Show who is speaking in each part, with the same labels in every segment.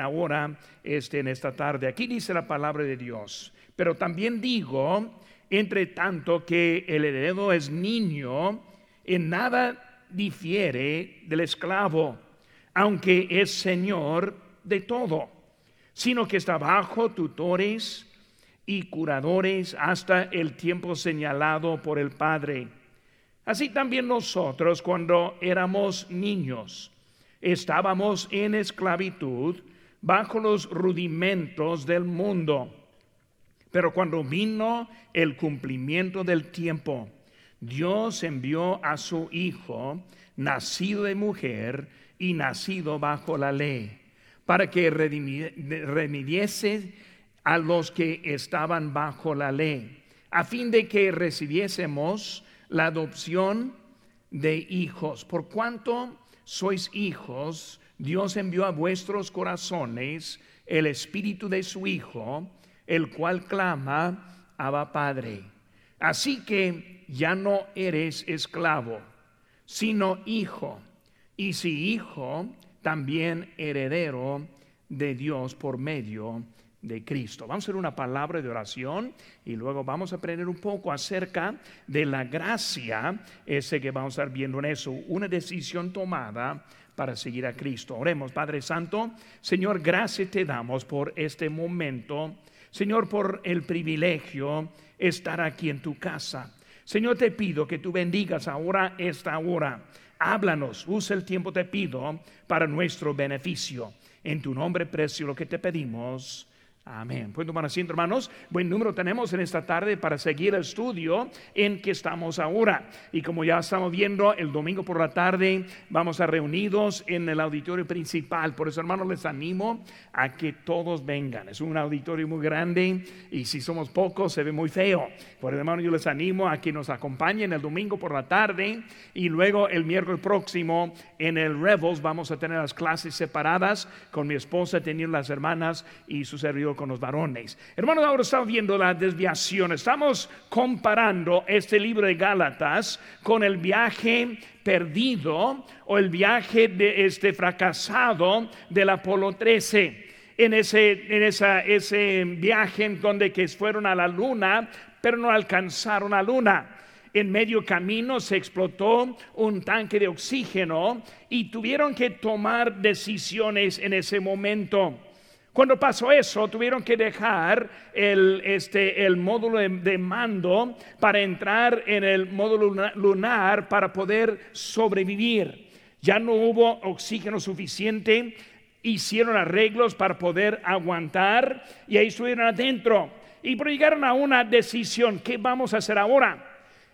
Speaker 1: ahora este, en esta tarde. Aquí dice la palabra de Dios. Pero también digo, entre tanto que el heredero es niño, en nada difiere del esclavo, aunque es señor de todo, sino que está bajo tutores y curadores hasta el tiempo señalado por el Padre. Así también nosotros cuando éramos niños estábamos en esclavitud bajo los rudimentos del mundo. Pero cuando vino el cumplimiento del tiempo, Dios envió a su Hijo, nacido de mujer y nacido bajo la ley, para que redimiese a los que estaban bajo la ley, a fin de que recibiésemos la adopción de hijos. Por cuanto sois hijos, Dios envió a vuestros corazones el espíritu de su Hijo, el cual clama, Abba Padre. Así que ya no eres esclavo, sino hijo. Y si hijo, también heredero de Dios por medio de Cristo. Vamos a hacer una palabra de oración y luego vamos a aprender un poco acerca de la gracia, ese que vamos a estar viendo en eso, una decisión tomada para seguir a Cristo. Oremos, Padre Santo, Señor, gracias te damos por este momento, Señor, por el privilegio estar aquí en tu casa. Señor, te pido que tú bendigas ahora esta hora. Háblanos, usa el tiempo, te pido, para nuestro beneficio. En tu nombre precio lo que te pedimos. Amén. Pues tomar asiento, hermanos. Buen número tenemos en esta tarde para seguir el estudio en que estamos ahora. Y como ya estamos viendo, el domingo por la tarde vamos a reunidos en el auditorio principal. Por eso, hermanos, les animo a que todos vengan. Es un auditorio muy grande y si somos pocos se ve muy feo. Por eso, hermanos, yo les animo a que nos acompañen el domingo por la tarde y luego el miércoles próximo en el Rebels vamos a tener las clases separadas con mi esposa, teniendo las hermanas y su servidor con los varones. Hermanos, ahora estamos viendo la desviación. Estamos comparando este libro de Gálatas con el viaje perdido o el viaje de este fracasado del Apolo 13. En ese, en esa, ese viaje en donde que fueron a la luna, pero no alcanzaron la luna en medio camino se explotó un tanque de oxígeno y tuvieron que tomar decisiones en ese momento. Cuando pasó eso, tuvieron que dejar el, este, el módulo de, mando para entrar en el módulo lunar para poder sobrevivir. Ya no hubo oxígeno suficiente, hicieron arreglos para poder aguantar y ahí estuvieron adentro. Y llegaron a una decisión, ¿qué vamos a hacer ahora?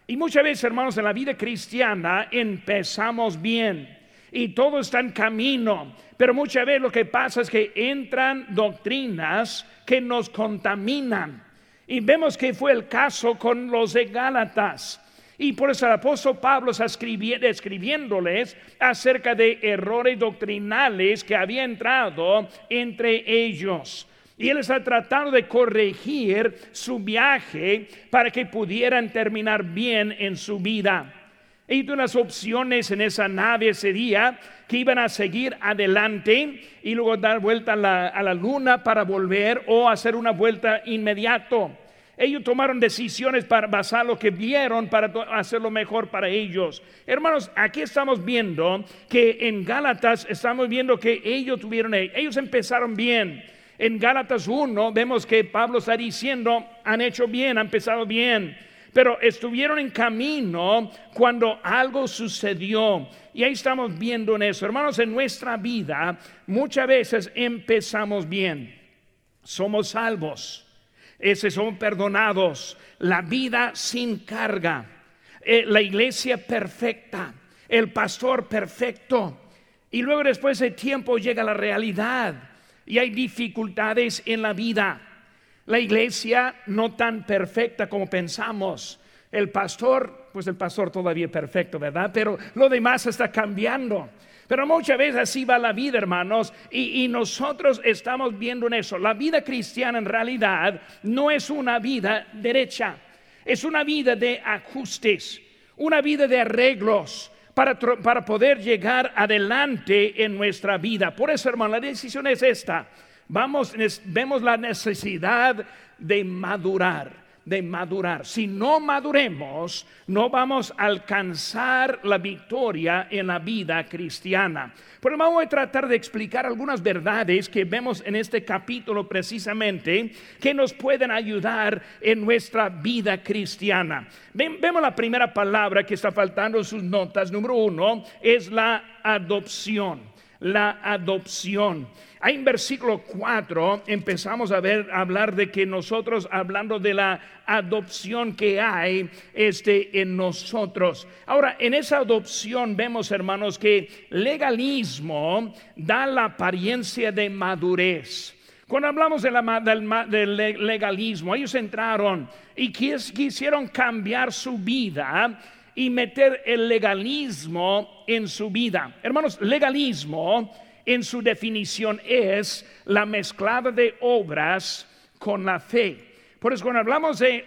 Speaker 1: Y muchas veces, hermanos, en la vida cristiana empezamos bien y todo está en camino. Pero muchas veces lo que pasa es que entran doctrinas que nos contaminan. Y vemos que fue el caso con los de Gálatas. Y por eso el apóstol Pablo está escribiéndoles acerca de errores doctrinales que había entrado entre ellos. Y él está tratando de corregir su viaje para que pudieran terminar bien en su vida. Y unas opciones en esa nave ese día que iban a seguir adelante y luego dar vuelta a la, luna para volver o hacer una vuelta inmediato. Ellos tomaron decisiones para basar lo que vieron para hacerlo mejor para ellos. Hermanos, aquí estamos viendo que en Gálatas estamos viendo que ellos tuvieron, ellos empezaron bien. En Gálatas 1 vemos que Pablo está diciendo, han hecho bien, han empezado bien pero estuvieron en camino cuando algo sucedió. Y ahí estamos viendo en eso. Hermanos, en nuestra vida muchas veces empezamos bien. Somos salvos. Ese son perdonados. La vida sin carga. Eh, la iglesia perfecta. El pastor perfecto. Y luego después de tiempo llega la realidad. Y hay dificultades en la vida la iglesia no tan perfecta como pensamos. El pastor, pues el pastor todavía es perfecto, ¿verdad? Pero lo demás está cambiando. Pero muchas veces así va la vida, hermanos, y, y, nosotros estamos viendo en eso. La vida cristiana en realidad no es una vida derecha, es una vida de ajustes, una vida de arreglos, para, para poder llegar adelante en nuestra vida. Por eso, hermano, la decisión es esta. Vamos, vemos la necesidad de madurar de madurar. Si no maduremos, no vamos a alcanzar la victoria en la vida cristiana. Pero vamos a tratar de explicar algunas verdades que vemos en este capítulo precisamente que nos pueden ayudar en nuestra vida cristiana. Vemos la primera palabra que está faltando en sus notas. Número uno es la adopción. La adopción. Ahí en versículo 4 empezamos a ver hablar de que nosotros hablando de la adopción que hay este en nosotros. Ahora, en esa adopción vemos, hermanos, que legalismo da la apariencia de madurez. Cuando hablamos de la, del, legalismo, ellos entraron y quisieron cambiar su vida y meter el legalismo en su vida. Hermanos, legalismo en su definición es la mezclada de obras con la fe. Por eso cuando hablamos de,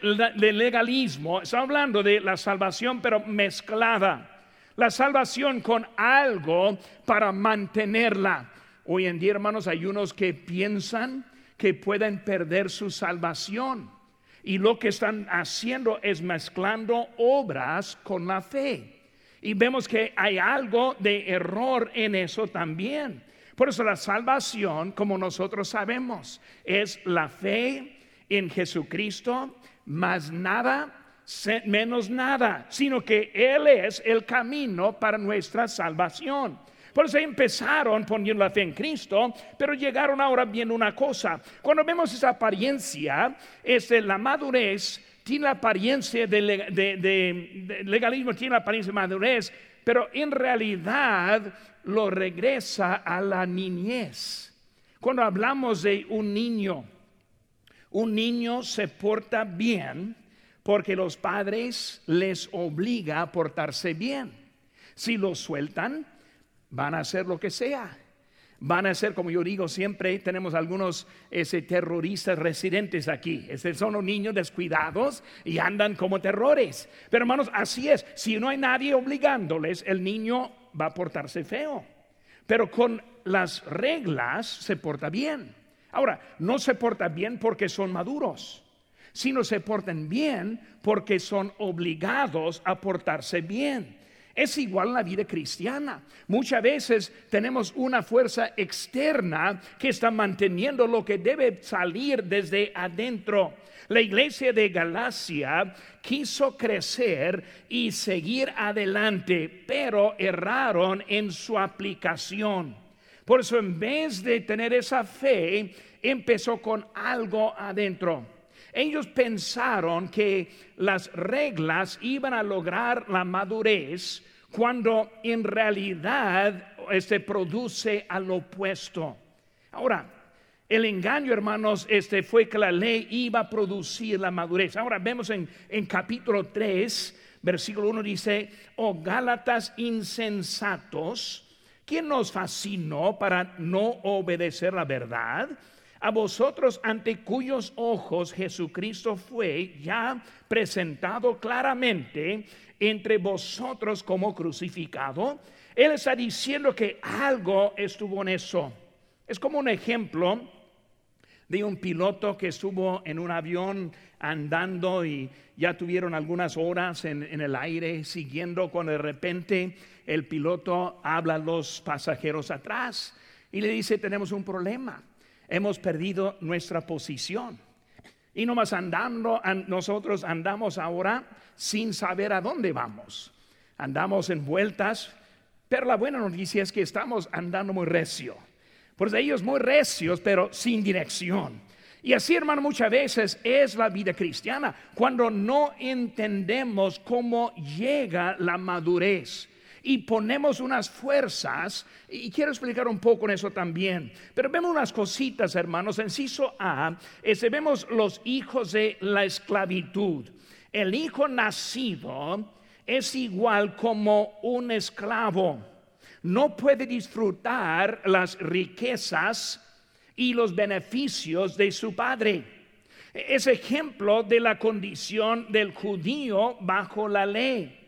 Speaker 1: legalismo, estamos hablando de la salvación pero mezclada. La salvación con algo para mantenerla. Hoy en día, hermanos, hay unos que piensan que pueden perder su salvación. Y lo que están haciendo es mezclando obras con la fe. Y vemos que hay algo de error en eso también. Por eso la salvación, como nosotros sabemos, es la fe en Jesucristo, más nada, menos nada, sino que Él es el camino para nuestra salvación. Por eso empezaron poniendo la fe en Cristo, pero llegaron ahora viendo una cosa. Cuando vemos esa apariencia, es la madurez tiene la apariencia de, legalismo, tiene la apariencia de madurez, pero en realidad lo regresa a la niñez. Cuando hablamos de un niño, un niño se porta bien porque los padres les obliga a portarse bien. Si lo sueltan, van a hacer lo que sea van a ser, como yo digo siempre, tenemos algunos ese, terroristas residentes aquí. son los niños descuidados y andan como terrores. Pero hermanos, así es. Si no hay nadie obligándoles, el niño va a portarse feo. Pero con las reglas se porta bien. Ahora, no se porta bien porque son maduros, sino se portan bien porque son obligados a portarse bien. Es igual la vida cristiana. Muchas veces tenemos una fuerza externa que está manteniendo lo que debe salir desde adentro. La iglesia de Galacia quiso crecer y seguir adelante, pero erraron en su aplicación. Por eso en vez de tener esa fe, empezó con algo adentro. Ellos pensaron que las reglas iban a lograr la madurez cuando en realidad este, produce al opuesto. Ahora, el engaño, hermanos, este fue que la ley iba a producir la madurez. Ahora vemos en, en capítulo 3, versículo 1 dice, oh Gálatas insensatos, ¿quién nos fascinó para no obedecer la verdad? A vosotros ante cuyos ojos Jesucristo fue ya presentado claramente entre vosotros como crucificado. Él está diciendo que algo estuvo en eso. Es como un ejemplo de un piloto que estuvo en un avión andando y ya tuvieron algunas horas en, el aire siguiendo cuando de repente el piloto habla a los pasajeros atrás y le dice tenemos un problema hemos perdido nuestra posición. Y nomás andando, nosotros andamos ahora sin saber a dónde vamos. Andamos en vueltas, pero la buena noticia es que estamos andando muy recio. Pues ellos muy recios, pero sin dirección. Y así, hermano, muchas veces es la vida cristiana, cuando no entendemos cómo llega la madurez y ponemos unas fuerzas, y quiero explicar un poco en eso también, pero vemos unas cositas, hermanos. Enciso A, ese, vemos los hijos de la esclavitud. El hijo nacido es igual como un esclavo. No puede disfrutar las riquezas y los beneficios de su padre. Es ejemplo de la condición del judío bajo la ley.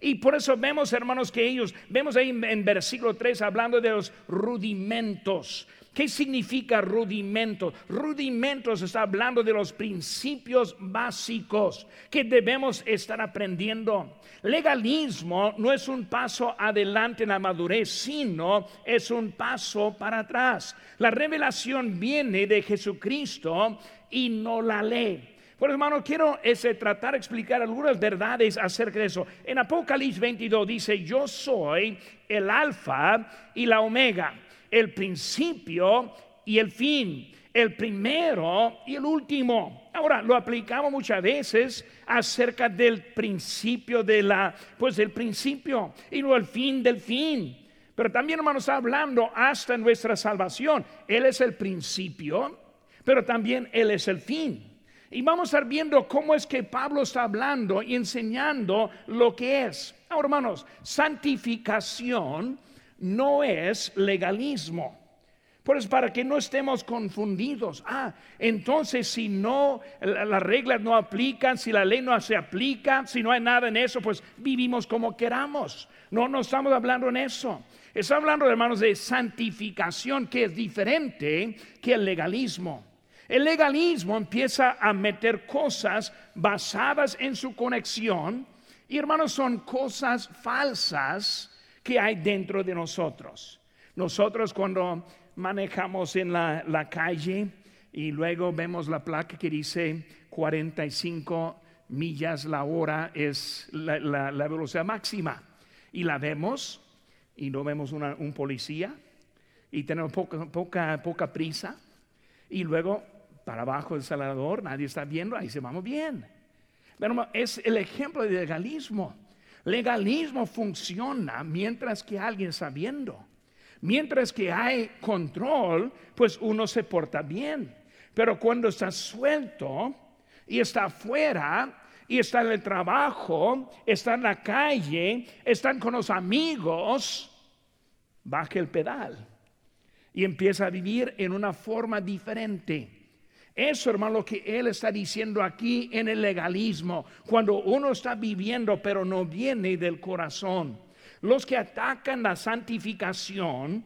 Speaker 1: Y por eso vemos, hermanos, que ellos, vemos ahí en, versículo 3 hablando de los rudimentos. ¿Qué significa rudimentos? Rudimentos está hablando de los principios básicos que debemos estar aprendiendo. Legalismo no es un paso adelante en la madurez, sino es un paso para atrás. La revelación viene de Jesucristo y no la ley. Por hermano, quiero ese, tratar de explicar algunas verdades acerca de eso. En Apocalipsis 22 dice, yo soy el alfa y la omega, el principio y el fin, el primero y el último. Ahora, lo aplicamos muchas veces acerca del principio de la, pues del principio y luego el fin del fin. Pero también, hermanos, está hablando hasta nuestra salvación. Él es el principio, pero también Él es el fin. Y vamos a estar viendo cómo es que Pablo está hablando y enseñando lo que es. Ahora, hermanos, santificación no es legalismo. Pues para que no estemos confundidos. Ah, entonces si no, las reglas no aplican, si la ley no se aplica, si no hay nada en eso, pues vivimos como queramos. No, no estamos hablando en eso. Estamos hablando, hermanos, de santificación que es diferente que el legalismo. El legalismo empieza a meter cosas basadas en su conexión y hermanos son cosas falsas que hay dentro de nosotros. Nosotros cuando manejamos en la, calle y luego vemos la placa que dice 45 millas la hora es la, velocidad máxima y la vemos y no vemos un policía y tenemos poca, poca, poca prisa y luego para abajo del salador, nadie está viendo, ahí se vamos bien. Pero es el ejemplo de legalismo. Legalismo funciona mientras que alguien está viendo. Mientras que hay control, pues uno se porta bien. Pero cuando está suelto y está afuera y está en el trabajo, está en la calle, están con los amigos, baja el pedal y empieza a vivir en una forma diferente. Eso, hermano, lo que él está diciendo aquí en el legalismo, cuando uno está viviendo pero no viene del corazón. Los que atacan la santificación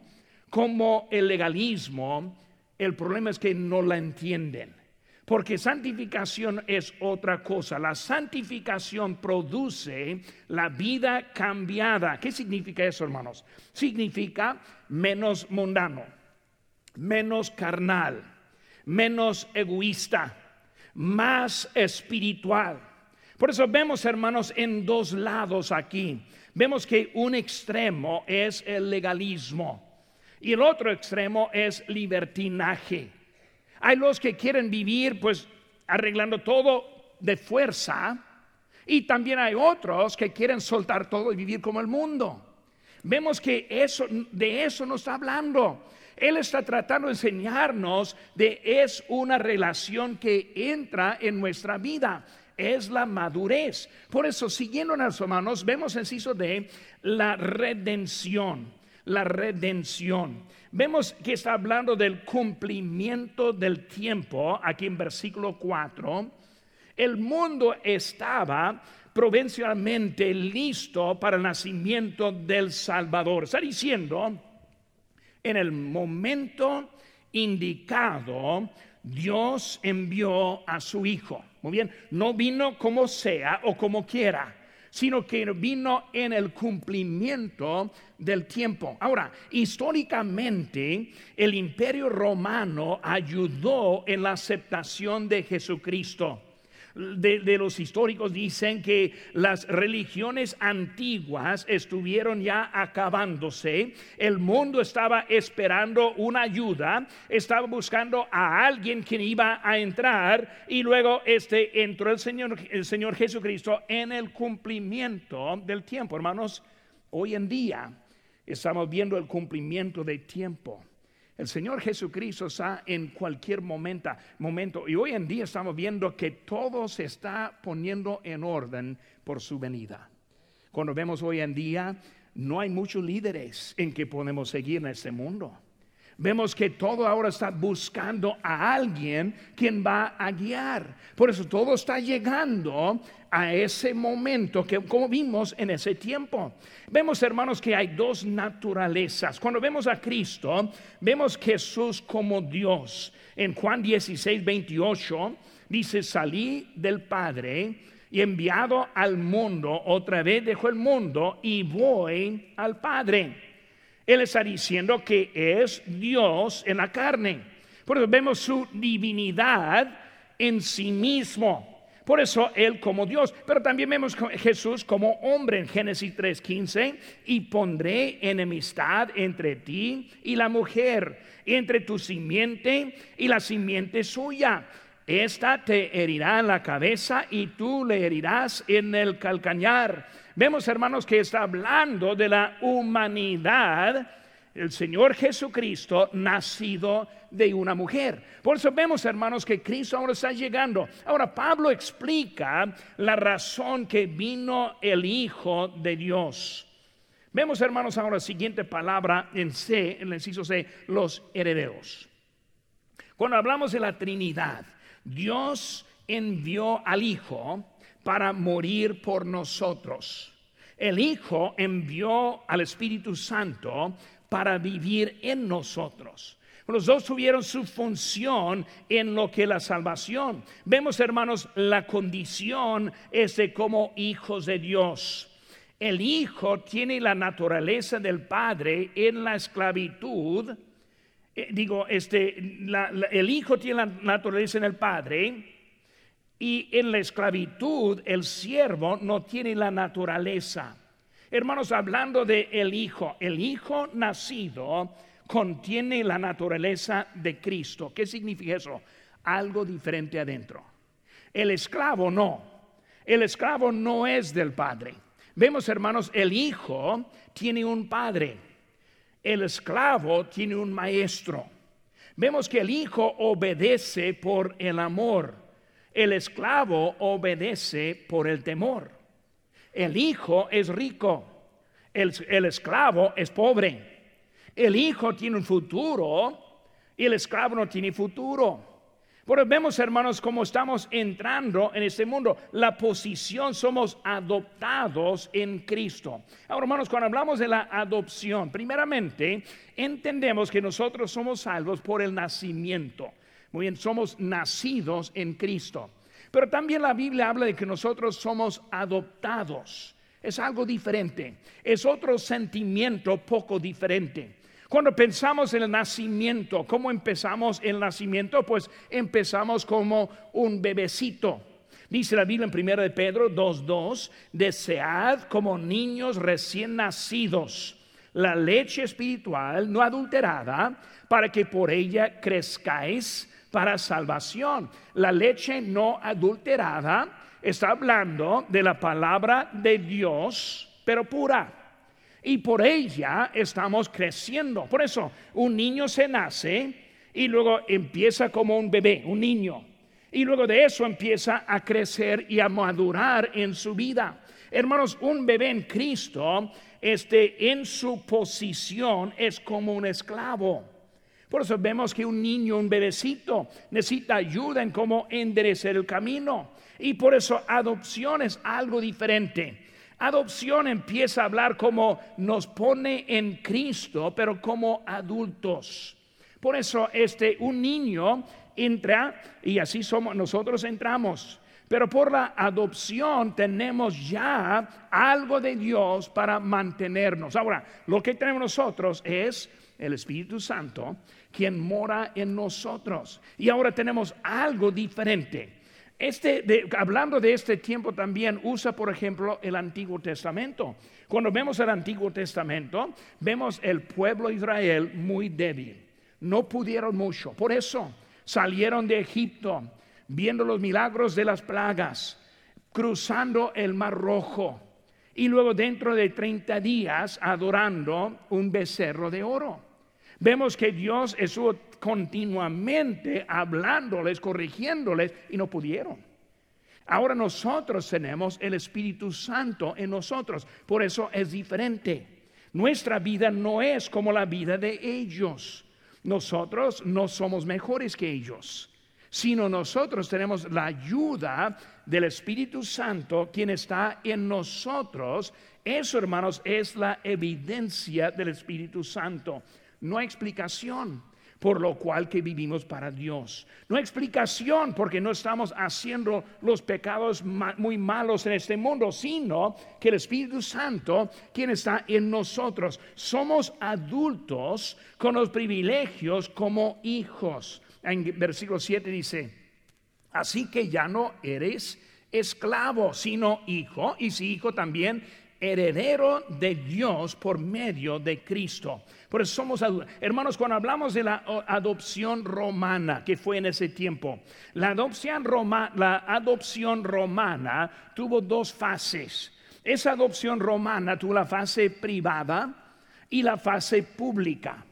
Speaker 1: como el legalismo, el problema es que no la entienden. Porque santificación es otra cosa. La santificación produce la vida cambiada. ¿Qué significa eso, hermanos? Significa menos mundano, menos carnal menos egoísta, más espiritual. Por eso vemos, hermanos, en dos lados aquí. Vemos que un extremo es el legalismo y el otro extremo es libertinaje. Hay los que quieren vivir pues arreglando todo de fuerza y también hay otros que quieren soltar todo y vivir como el mundo. Vemos que eso de eso no está hablando. Él está tratando de enseñarnos de es una relación que entra en nuestra vida es la madurez. Por eso, siguiendo en los hermanos, vemos el ciso de la redención. La redención. Vemos que está hablando del cumplimiento del tiempo, aquí en versículo 4. El mundo estaba provincialmente listo para el nacimiento del Salvador. Está diciendo en el momento indicado, Dios envió a su Hijo. Muy bien, no vino como sea o como quiera, sino que vino en el cumplimiento del tiempo. Ahora, históricamente, el imperio romano ayudó en la aceptación de Jesucristo de, los históricos dicen que las religiones antiguas estuvieron ya acabándose, el mundo estaba esperando una ayuda, estaba buscando a alguien quien iba a entrar y luego este entró el Señor, el Señor Jesucristo en el cumplimiento del tiempo. Hermanos, hoy en día estamos viendo el cumplimiento del tiempo. El Señor Jesucristo está en cualquier momento, momento. Y hoy en día estamos viendo que todo se está poniendo en orden por su venida. Cuando vemos hoy en día, no hay muchos líderes en que podemos seguir en este mundo. Vemos que todo ahora está buscando a alguien quien va a guiar. Por eso todo está llegando a ese momento que como vimos en ese tiempo. Vemos hermanos que hay dos naturalezas. Cuando vemos a Cristo, vemos Jesús como Dios. En Juan 16, 28 dice, salí del Padre y enviado al mundo, otra vez dejo el mundo y voy al Padre. Él está diciendo que es Dios en la carne. Por eso vemos su divinidad en sí mismo. Por eso Él como Dios. Pero también vemos Jesús como hombre en Génesis 3:15. Y pondré enemistad entre ti y la mujer, entre tu simiente y la simiente suya. Esta te herirá en la cabeza y tú le herirás en el calcañar vemos hermanos que está hablando de la humanidad, el Señor Jesucristo nacido de una mujer. Por eso vemos hermanos que Cristo ahora está llegando. Ahora Pablo explica la razón que vino el Hijo de Dios. Vemos hermanos ahora la siguiente palabra en C, en el inciso C, los herederos. Cuando hablamos de la Trinidad, Dios envió al Hijo para morir por nosotros. El Hijo envió al Espíritu Santo para vivir en nosotros. Los dos tuvieron su función en lo que la salvación. Vemos, hermanos, la condición es de como hijos de Dios. El Hijo tiene la naturaleza del Padre en la esclavitud. Eh, digo, este, el Hijo tiene la naturaleza en el Padre y en la esclavitud el siervo no tiene la naturaleza. Hermanos, hablando de el Hijo, el Hijo nacido contiene la naturaleza de Cristo. ¿Qué significa eso? Algo diferente adentro. El esclavo no. El esclavo no es del Padre. Vemos, hermanos, el Hijo tiene un Padre. El esclavo tiene un maestro. Vemos que el Hijo obedece por el amor. El esclavo obedece por el temor. El hijo es rico. El, esclavo es pobre. El hijo tiene un futuro el esclavo no tiene futuro. Pero vemos, hermanos, cómo estamos entrando en este mundo. La posición somos adoptados en Cristo. Ahora, hermanos, cuando hablamos de la adopción, primeramente entendemos que nosotros somos salvos por el nacimiento. Muy bien, somos nacidos en Cristo. Pero también la Biblia habla de que nosotros somos adoptados. Es algo diferente. Es otro sentimiento poco diferente. Cuando pensamos en el nacimiento, ¿cómo empezamos el nacimiento? Pues empezamos como un bebecito. Dice la Biblia en 1 de Pedro 2.2, desead como niños recién nacidos la leche espiritual no adulterada para que por ella crezcáis para salvación. La leche no adulterada está hablando de la palabra de Dios, pero pura. Y por ella estamos creciendo. Por eso, un niño se nace y luego empieza como un bebé, un niño. Y luego de eso empieza a crecer y a madurar en su vida. Hermanos, un bebé en Cristo, este en su posición es como un esclavo. Por eso vemos que un niño, un bebecito, necesita ayuda en cómo enderecer el camino. Y por eso adopción es algo diferente. Adopción empieza a hablar como nos pone en Cristo, pero como adultos. Por eso este un niño entra y así somos nosotros entramos. Pero por la adopción tenemos ya algo de Dios para mantenernos. Ahora, lo que tenemos nosotros es el Espíritu Santo quien mora en nosotros. Y ahora tenemos algo diferente. Este, hablando de este tiempo también usa, por ejemplo, el Antiguo Testamento. Cuando vemos el Antiguo Testamento, vemos el pueblo de Israel muy débil. No pudieron mucho. Por eso salieron de Egipto, viendo los milagros de las plagas, cruzando el Mar Rojo y luego dentro de 30 días adorando un becerro de oro. Vemos que Dios estuvo continuamente hablándoles, corrigiéndoles y no pudieron. Ahora nosotros tenemos el Espíritu Santo en nosotros, por eso es diferente. Nuestra vida no es como la vida de ellos. Nosotros no somos mejores que ellos, sino nosotros tenemos la ayuda del Espíritu Santo, quien está en nosotros. Eso, hermanos, es la evidencia del Espíritu Santo. No hay explicación por lo cual que vivimos para Dios. No hay explicación porque no estamos haciendo los pecados muy malos en este mundo, sino que el Espíritu Santo, quien está en nosotros, somos adultos con los privilegios como hijos. En versículo 7 dice, así que ya no eres esclavo, sino hijo, y si hijo también heredero de Dios por medio de Cristo. Por eso somos hermanos cuando hablamos de la adopción romana que fue en ese tiempo. La adopción, la adopción romana tuvo dos fases. Esa adopción romana tuvo la fase privada y la fase pública.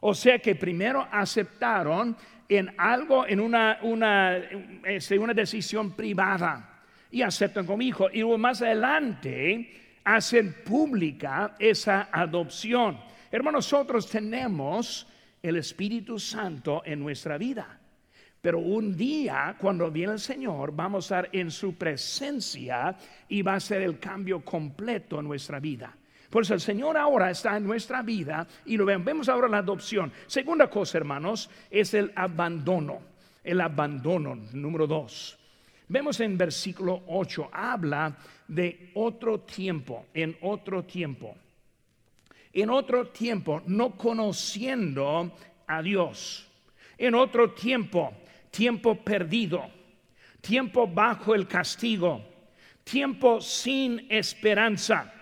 Speaker 1: O sea que primero aceptaron en algo, en una, una, este, una decisión privada y aceptan como hijo. Y luego más adelante hacen pública esa adopción. Hermanos, nosotros tenemos el Espíritu Santo en nuestra vida. Pero un día, cuando viene el Señor, vamos a estar en su presencia y va a ser el cambio completo en nuestra vida. Por eso el Señor ahora está en nuestra vida y lo vemos. Vemos ahora la adopción. Segunda cosa, hermanos, es el abandono. El abandono, número dos. Vemos en versículo 8, habla de otro tiempo, en otro tiempo. En otro tiempo, no conociendo a Dios. En otro tiempo, tiempo perdido, tiempo bajo el castigo, tiempo sin esperanza.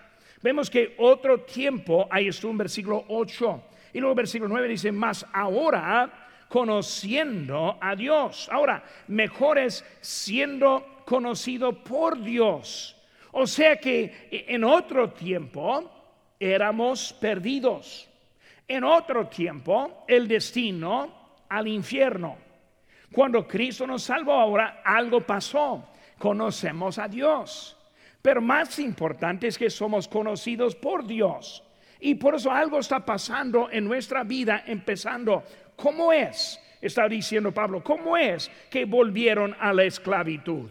Speaker 1: Vemos que otro tiempo, ahí estuvo en versículo 8. Y luego versículo 9 dice, más ahora conociendo a Dios. Ahora, mejor es siendo conocido por Dios. O sea que en otro tiempo éramos perdidos. En otro tiempo el destino al infierno. Cuando Cristo nos salvó ahora, algo pasó. Conocemos a Dios. Pero más importante es que somos conocidos por Dios. Y por eso algo está pasando en nuestra vida, empezando ¿Cómo es? Está diciendo Pablo, ¿cómo es que volvieron a la esclavitud?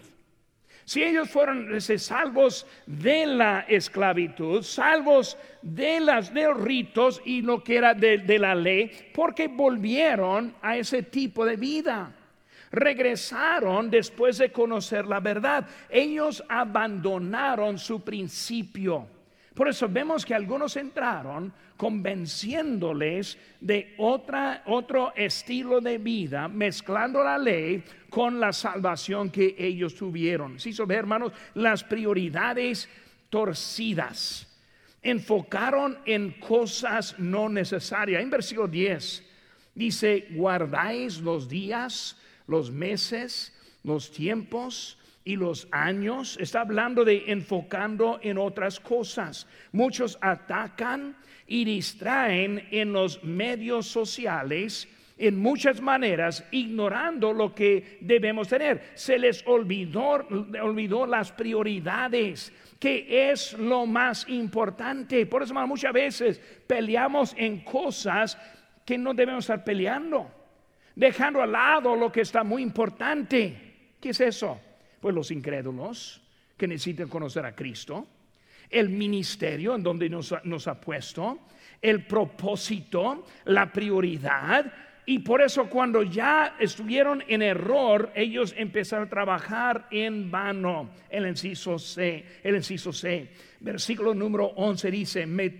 Speaker 1: Si ellos fueron salvos de la esclavitud, salvos de, las, de los ritos y lo que era de, de la ley, porque volvieron a ese tipo de vida regresaron después de conocer la verdad. Ellos abandonaron su principio. Por eso vemos que algunos entraron convenciéndoles de otra, otro estilo de vida, mezclando la ley con la salvación que ellos tuvieron. Si ¿Sí ve, hermanos, las prioridades torcidas enfocaron en cosas no necesarias. En versículo 10 dice, guardáis los días, los meses, los tiempos y los años. Está hablando de enfocando en otras cosas. Muchos atacan y distraen en los medios sociales en muchas maneras, ignorando lo que debemos tener. Se les olvidó, las prioridades, que es lo más importante. Por eso muchas veces peleamos en cosas que no debemos estar peleando, dejando al lado lo que está muy importante. ¿Qué es eso? Pues los incrédulos que necesitan conocer a Cristo el ministerio en donde nos, ha puesto, el propósito, la prioridad. Y por eso cuando ya estuvieron en error, ellos empezaron a trabajar en vano. El inciso C, el inciso C. Versículo número 11 dice, me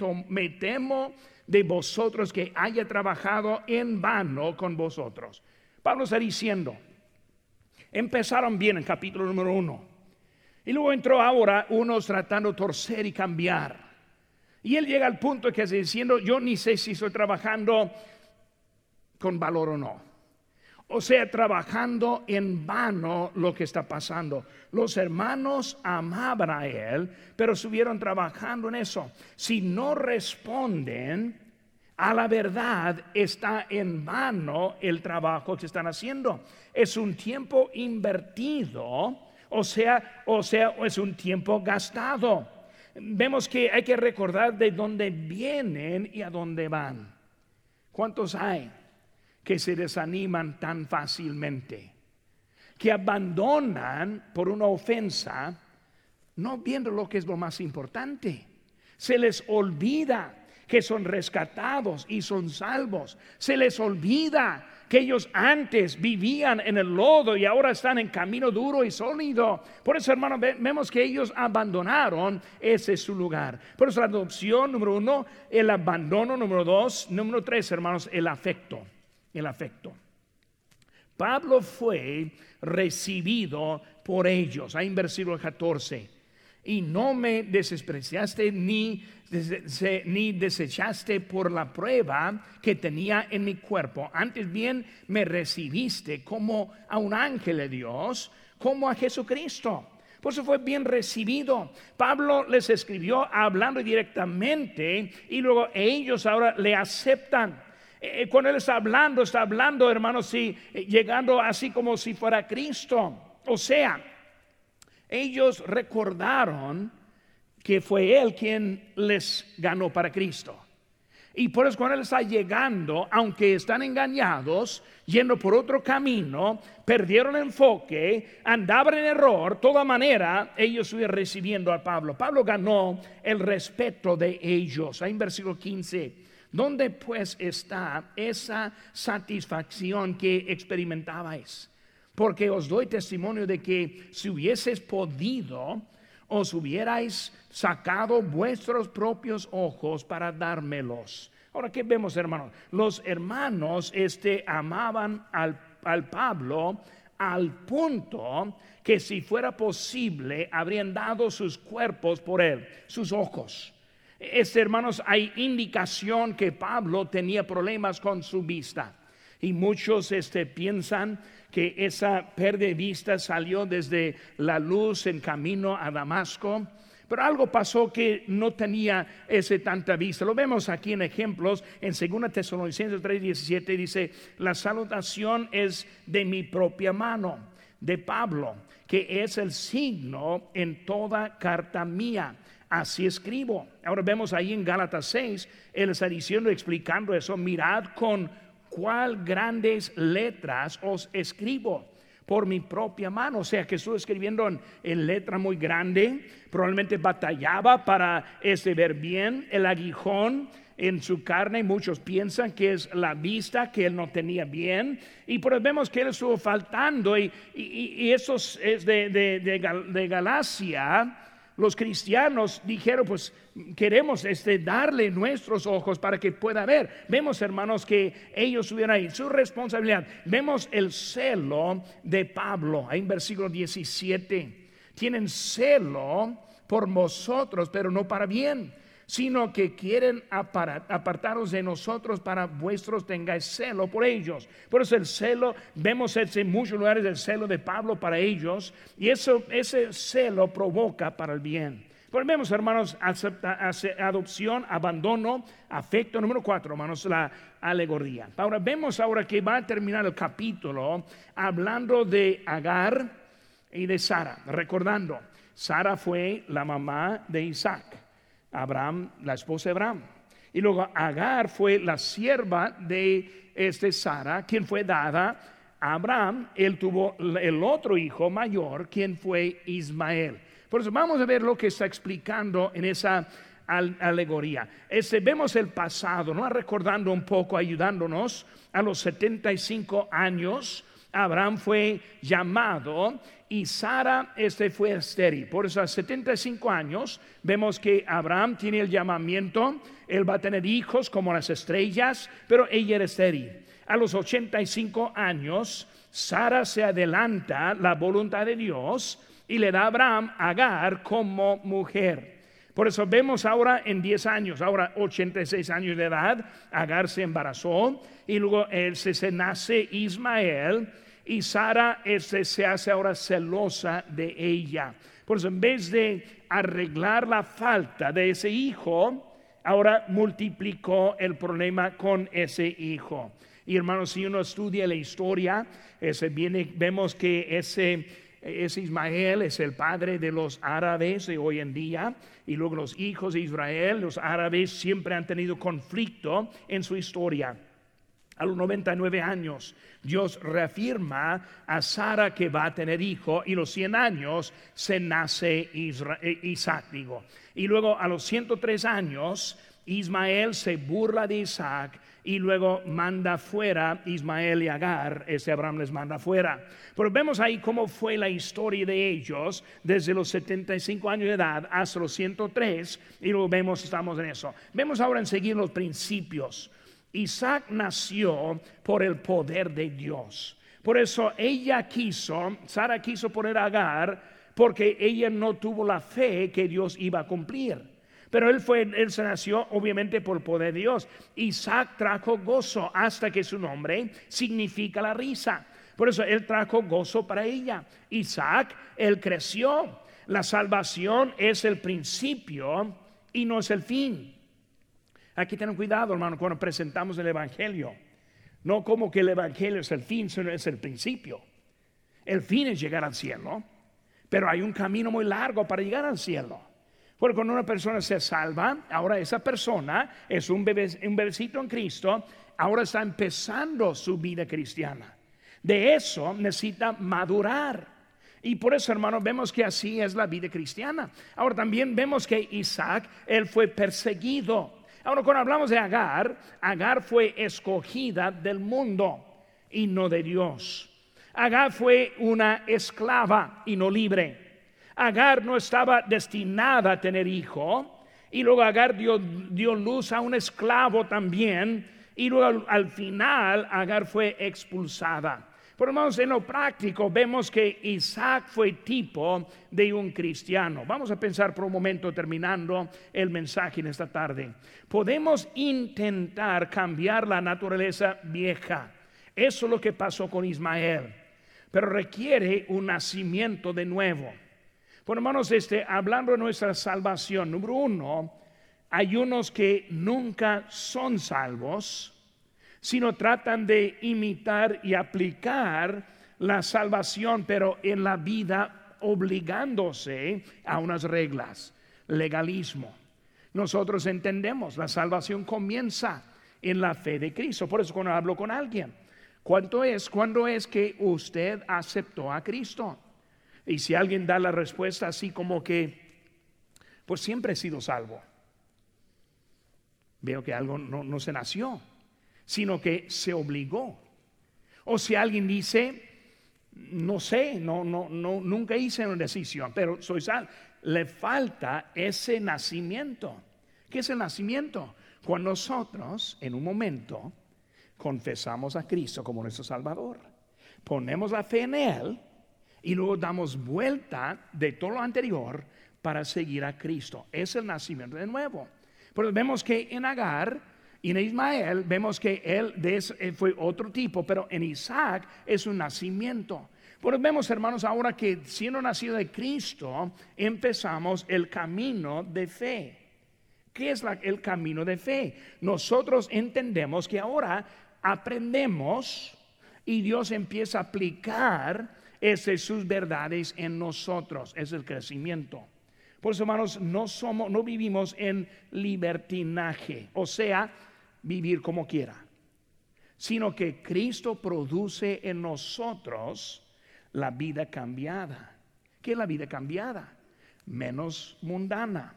Speaker 1: temo de vosotros que haya trabajado en vano con vosotros. Pablo está diciendo, empezaron bien en capítulo número 1 y luego entró ahora unos tratando de torcer y cambiar. Y él llega al punto que está diciendo, yo ni sé si estoy trabajando con valor o no. O sea, trabajando en vano lo que está pasando. Los hermanos amaban a él, pero estuvieron trabajando en eso. Si no responden a la verdad, está en vano el trabajo que están haciendo. Es un tiempo invertido o sea, o sea, es un tiempo gastado. Vemos que hay que recordar de dónde vienen y a dónde van. ¿Cuántos hay que se desaniman tan fácilmente, que abandonan por una ofensa, no viendo lo que es lo más importante. Se les olvida que son rescatados y son salvos. Se les olvida que ellos antes vivían en el lodo y ahora están en camino duro y sólido. Por eso, hermano, vemos que ellos abandonaron ese su lugar. Por eso la adopción, número uno, el abandono, número dos, número tres, hermanos, el afecto. El afecto. Pablo fue recibido por ellos. Ahí en versículo 14 y no me despreciaste ni, ni desechaste por la prueba que tenía en mi cuerpo. Antes bien me recibiste como a un ángel de Dios, como a Jesucristo. Por eso fue bien recibido. Pablo les escribió hablando directamente y luego ellos ahora le aceptan. Eh, cuando él está hablando, está hablando, hermanos, sí, eh, llegando así como si fuera Cristo. O sea, ellos recordaron que fue Él quien les ganó para Cristo. Y por eso cuando Él está llegando, aunque están engañados, yendo por otro camino, perdieron el enfoque, andaban en error, toda manera ellos estuvieron recibiendo a Pablo. Pablo ganó el respeto de ellos. Ahí en versículo 15. ¿Dónde pues está esa satisfacción que experimentabais? Porque os doy testimonio de que si hubieses podido, os hubierais sacado vuestros propios ojos para dármelos. Ahora, ¿qué vemos, hermanos? Los hermanos este, amaban al, al Pablo al punto que si fuera posible habrían dado sus cuerpos por él, sus ojos. Este, hermanos, hay indicación que Pablo tenía problemas con su vista. Y muchos este, piensan que esa pérdida de vista salió desde la luz en camino a Damasco. Pero algo pasó que no tenía ese tanta vista. Lo vemos aquí en ejemplos. En 2 Tesalonicenses 3:17 dice, la salutación es de mi propia mano, de Pablo, que es el signo en toda carta mía. Así escribo. Ahora vemos ahí en Gálatas 6, él está diciendo, explicando eso, mirad con cuál grandes letras os escribo por mi propia mano. O sea que estoy escribiendo en, letra muy grande. Probablemente batallaba para este, ver bien el aguijón en su carne. Muchos piensan que es la vista que él no tenía bien. Y pues vemos que él estuvo faltando. Y, eso es de, de, de Galacia los cristianos dijeron, pues queremos este, darle nuestros ojos para que pueda ver. Vemos, hermanos, que ellos tuvieron ahí su responsabilidad. Vemos el celo de Pablo, ahí en versículo 17. Tienen celo por vosotros, pero no para bien sino que quieren apartaros de nosotros para vuestros tengáis celo por ellos. Por eso el celo, vemos en muchos lugares el celo de Pablo para ellos, y eso, ese celo provoca para el bien. Pues vemos, hermanos, adopción, abandono, afecto. Número cuatro, hermanos, la alegoría. Ahora vemos ahora que va a terminar el capítulo hablando de Agar y de Sara. Recordando, Sara fue la mamá de Isaac. Abraham, la esposa de Abraham. Y luego Agar fue la sierva de este Sara, quien fue dada a Abraham. Él tuvo el otro hijo mayor, quien fue Ismael. Por eso vamos a ver lo que está explicando en esa alegoría. Este, vemos el pasado, ¿no? Recordando un poco, ayudándonos a los 75 años. Abraham fue llamado y Sara este fue estéril. Por eso a 75 años vemos que Abraham tiene el llamamiento, él va a tener hijos como las estrellas, pero ella era estéril. A los 85 años, Sara se adelanta la voluntad de Dios y le da a Abraham Agar como mujer. Por eso vemos ahora en 10 años, ahora 86 años de edad, Agar se embarazó y luego él se, nace Ismael y Sara este, se hace ahora celosa de ella. Por eso en vez de arreglar la falta de ese hijo, ahora multiplicó el problema con ese hijo. Y hermanos, si uno estudia la historia, ese viene, vemos que ese, ese Ismael es el padre de los árabes de hoy en día. Y luego los hijos de Israel, los árabes, siempre han tenido conflicto en su historia. a los 99 años, Dios reafirma a Sara que va a tener hijo y los 100 años se nace eh, Isaac, digo. Y luego a los 103 años, Ismael se burla de Isaac y luego manda fuera Ismael y Agar, ese Abraham les manda fuera. Pero vemos ahí cómo fue la historia de ellos desde los 75 años de edad hasta los 103 y luego vemos, estamos en eso. Vemos ahora en seguir los principios. Isaac nació por el poder de Dios. Por eso ella quiso, Sara quiso poner a Agar porque ella no tuvo la fe que Dios iba a cumplir. Pero él fue, él se nació obviamente por poder de Dios. Isaac trajo gozo hasta que su nombre significa la risa. Por eso él trajo gozo para ella. Isaac, él creció. La salvación es el principio y no es el fin. Aquí ten cuidado, hermano, cuando presentamos el Evangelio. No como que el Evangelio es el fin, sino es el principio. El fin es llegar al cielo, pero hay un camino muy largo para llegar al cielo. Porque cuando una persona se salva, ahora esa persona es un, bebé, bebecito en Cristo, ahora está empezando su vida cristiana. De eso necesita madurar. Y por eso, hermano, vemos que así es la vida cristiana. Ahora también vemos que Isaac, él fue perseguido. Ahora, cuando hablamos de Agar, Agar fue escogida del mundo y no de Dios. Agar fue una esclava y no libre. Agar no estaba destinada a tener hijo. Y luego Agar dio, dio luz a un esclavo también. Y luego al final Agar fue expulsada. Por hermanos, en lo práctico vemos que Isaac fue tipo de un cristiano. Vamos a pensar por un momento terminando el mensaje en esta tarde. Podemos intentar cambiar la naturaleza vieja. Eso es lo que pasó con Ismael. Pero requiere un nacimiento de nuevo. Por hermanos, este, hablando de nuestra salvación, número uno, hay unos que nunca son salvos sino tratan de imitar y aplicar la salvación, pero en la vida obligándose a unas reglas, legalismo. Nosotros entendemos, la salvación comienza en la fe de Cristo. Por eso cuando hablo con alguien, ¿cuánto es? ¿Cuándo es que usted aceptó a Cristo? Y si alguien da la respuesta así como que, pues siempre he sido salvo. Veo que algo no, no se nació sino que se obligó. O si alguien dice, no sé, no, no, no, nunca hice una decisión, pero soy sal, le falta ese nacimiento. ¿Qué es el nacimiento? Cuando nosotros, en un momento, confesamos a Cristo como nuestro Salvador, ponemos la fe en Él y luego damos vuelta de todo lo anterior para seguir a Cristo. Es el nacimiento de nuevo. Pero vemos que en Agar y en Ismael vemos que él fue otro tipo, pero en Isaac es un nacimiento. Pero vemos, hermanos, ahora que siendo nacido de Cristo, empezamos el camino de fe. ¿Qué es el camino de fe? Nosotros entendemos que ahora aprendemos y Dios empieza a aplicar esas sus verdades en nosotros. Es el crecimiento. Por eso, hermanos, no somos, no vivimos en libertinaje. O sea, vivir como quiera, sino que Cristo produce en nosotros la vida cambiada. ¿Qué es la vida cambiada? Menos mundana,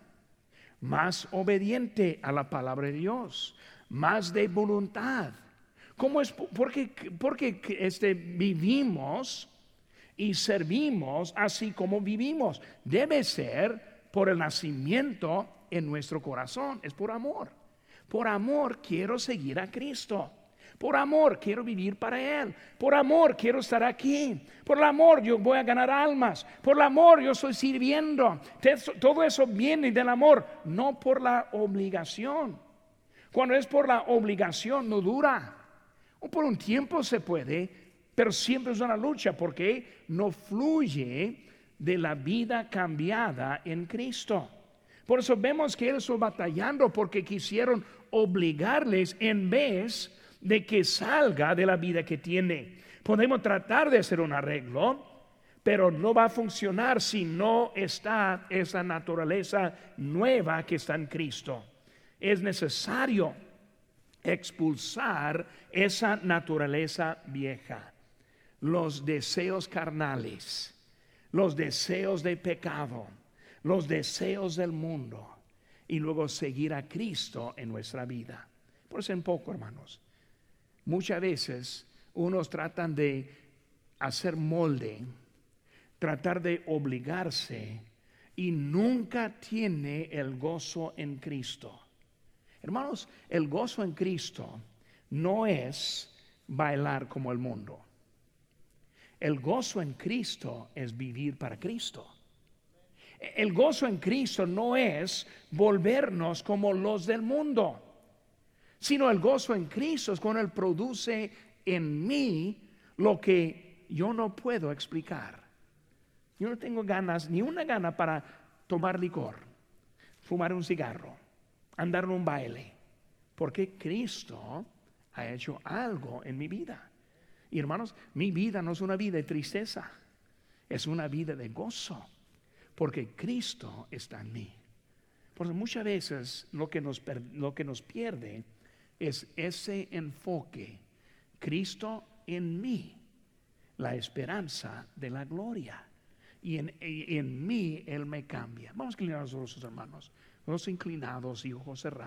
Speaker 1: más obediente a la palabra de Dios, más de voluntad. ¿Cómo es? Porque, porque este, vivimos y servimos así como vivimos. Debe ser por el nacimiento en nuestro corazón, es por amor. Por amor quiero seguir a Cristo. Por amor quiero vivir para Él. Por amor quiero estar aquí. Por el amor yo voy a ganar almas. Por el amor yo estoy sirviendo. Todo eso viene del amor, no por la obligación. Cuando es por la obligación no dura. O por un tiempo se puede, pero siempre es una lucha porque no fluye de la vida cambiada en Cristo. Por eso vemos que él estuvo batallando porque quisieron obligarles en vez de que salga de la vida que tiene. Podemos tratar de hacer un arreglo, pero no va a funcionar si no está esa naturaleza nueva que está en Cristo. Es necesario expulsar esa naturaleza vieja, los deseos carnales, los deseos de pecado, los deseos del mundo y luego seguir a Cristo en nuestra vida. Por eso en poco, hermanos. Muchas veces unos tratan de hacer molde, tratar de obligarse y nunca tiene el gozo en Cristo. Hermanos, el gozo en Cristo no es bailar como el mundo. El gozo en Cristo es vivir para Cristo. El gozo en Cristo no es volvernos como los del mundo, sino el gozo en Cristo es cuando Él produce en mí lo que yo no puedo explicar. Yo no tengo ganas, ni una gana para tomar licor, fumar un cigarro, andar en un baile, porque Cristo ha hecho algo en mi vida. Y hermanos, mi vida no es una vida de tristeza, es una vida de gozo, porque Cristo está en mí. Porque muchas veces lo que nos, lo que nos pierde es ese enfoque, Cristo en mí, la esperanza de la gloria. Y en, en mí Él me cambia. Vamos a inclinar los rostros, hermanos. Los inclinados y ojos cerrados.